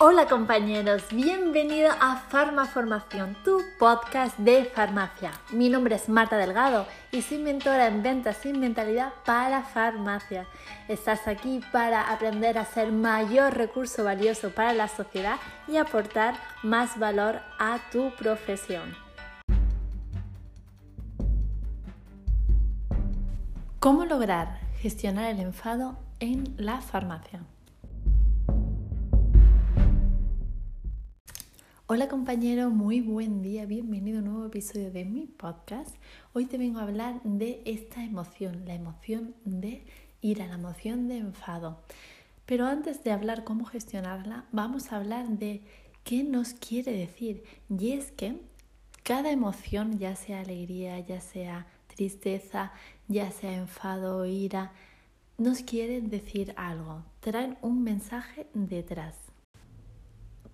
Hola compañeros, bienvenido a Farmaformación, tu podcast de farmacia. Mi nombre es Marta Delgado y soy mentora en ventas y mentalidad para farmacia. Estás aquí para aprender a ser mayor recurso valioso para la sociedad y aportar más valor a tu profesión. ¿Cómo lograr gestionar el enfado en la farmacia? Hola compañero, muy buen día, bienvenido a un nuevo episodio de mi podcast. Hoy te vengo a hablar de esta emoción, la emoción de ira, la emoción de enfado. Pero antes de hablar cómo gestionarla, vamos a hablar de qué nos quiere decir. Y es que cada emoción, ya sea alegría, ya sea tristeza, ya sea enfado ira, nos quiere decir algo, traen un mensaje detrás.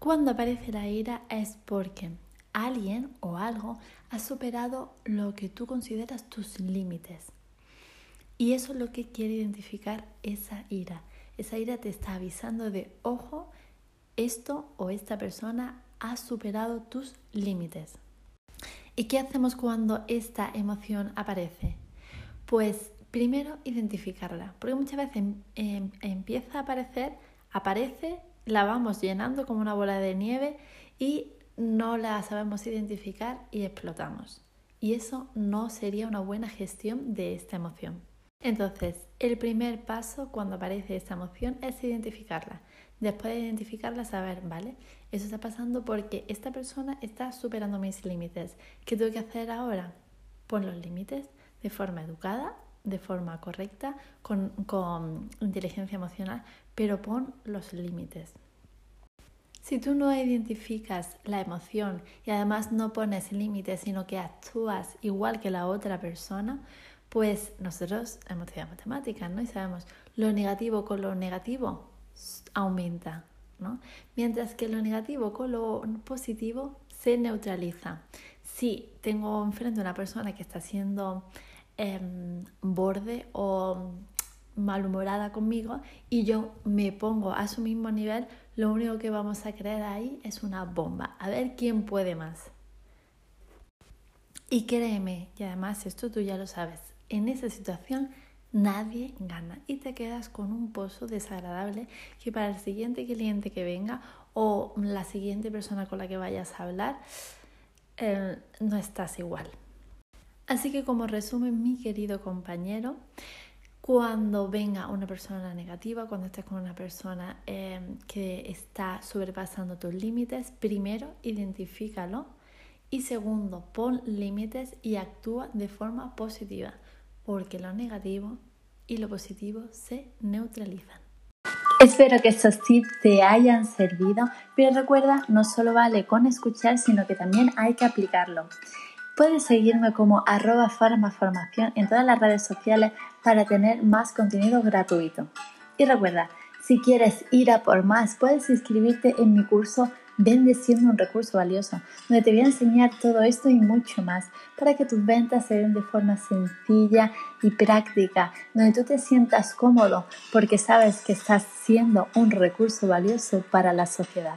Cuando aparece la ira es porque alguien o algo ha superado lo que tú consideras tus límites. Y eso es lo que quiere identificar esa ira. Esa ira te está avisando de, ojo, esto o esta persona ha superado tus límites. ¿Y qué hacemos cuando esta emoción aparece? Pues primero identificarla, porque muchas veces em, em, empieza a aparecer, aparece la vamos llenando como una bola de nieve y no la sabemos identificar y explotamos. Y eso no sería una buena gestión de esta emoción. Entonces, el primer paso cuando aparece esta emoción es identificarla. Después de identificarla, saber, ¿vale? Eso está pasando porque esta persona está superando mis límites. ¿Qué tengo que hacer ahora? Pon los límites de forma educada, de forma correcta, con, con inteligencia emocional, pero pon los límites. Si tú no identificas la emoción y además no pones límites, sino que actúas igual que la otra persona, pues nosotros hemos estudiado matemáticas, ¿no? Y sabemos, lo negativo con lo negativo aumenta, ¿no? Mientras que lo negativo con lo positivo se neutraliza. Si tengo enfrente a una persona que está siendo em, borde o malhumorada conmigo y yo me pongo a su mismo nivel, lo único que vamos a crear ahí es una bomba. A ver quién puede más. Y créeme, y además esto tú ya lo sabes, en esa situación nadie gana y te quedas con un pozo desagradable que para el siguiente cliente que venga o la siguiente persona con la que vayas a hablar, eh, no estás igual. Así que como resumen, mi querido compañero, cuando venga una persona negativa, cuando estés con una persona em, que está sobrepasando tus límites, primero identifícalo y segundo, pon límites y actúa de forma positiva, porque lo negativo y lo positivo se neutralizan. Espero que estos tips te hayan servido, pero recuerda, no solo vale con escuchar, sino que también hay que aplicarlo. Puedes seguirme como arroba farmaformación en todas las redes sociales para tener más contenido gratuito. Y recuerda, si quieres ir a por más, puedes inscribirte en mi curso Vende siendo un recurso valioso, donde te voy a enseñar todo esto y mucho más para que tus ventas se den de forma sencilla y práctica, donde tú te sientas cómodo porque sabes que estás siendo un recurso valioso para la sociedad.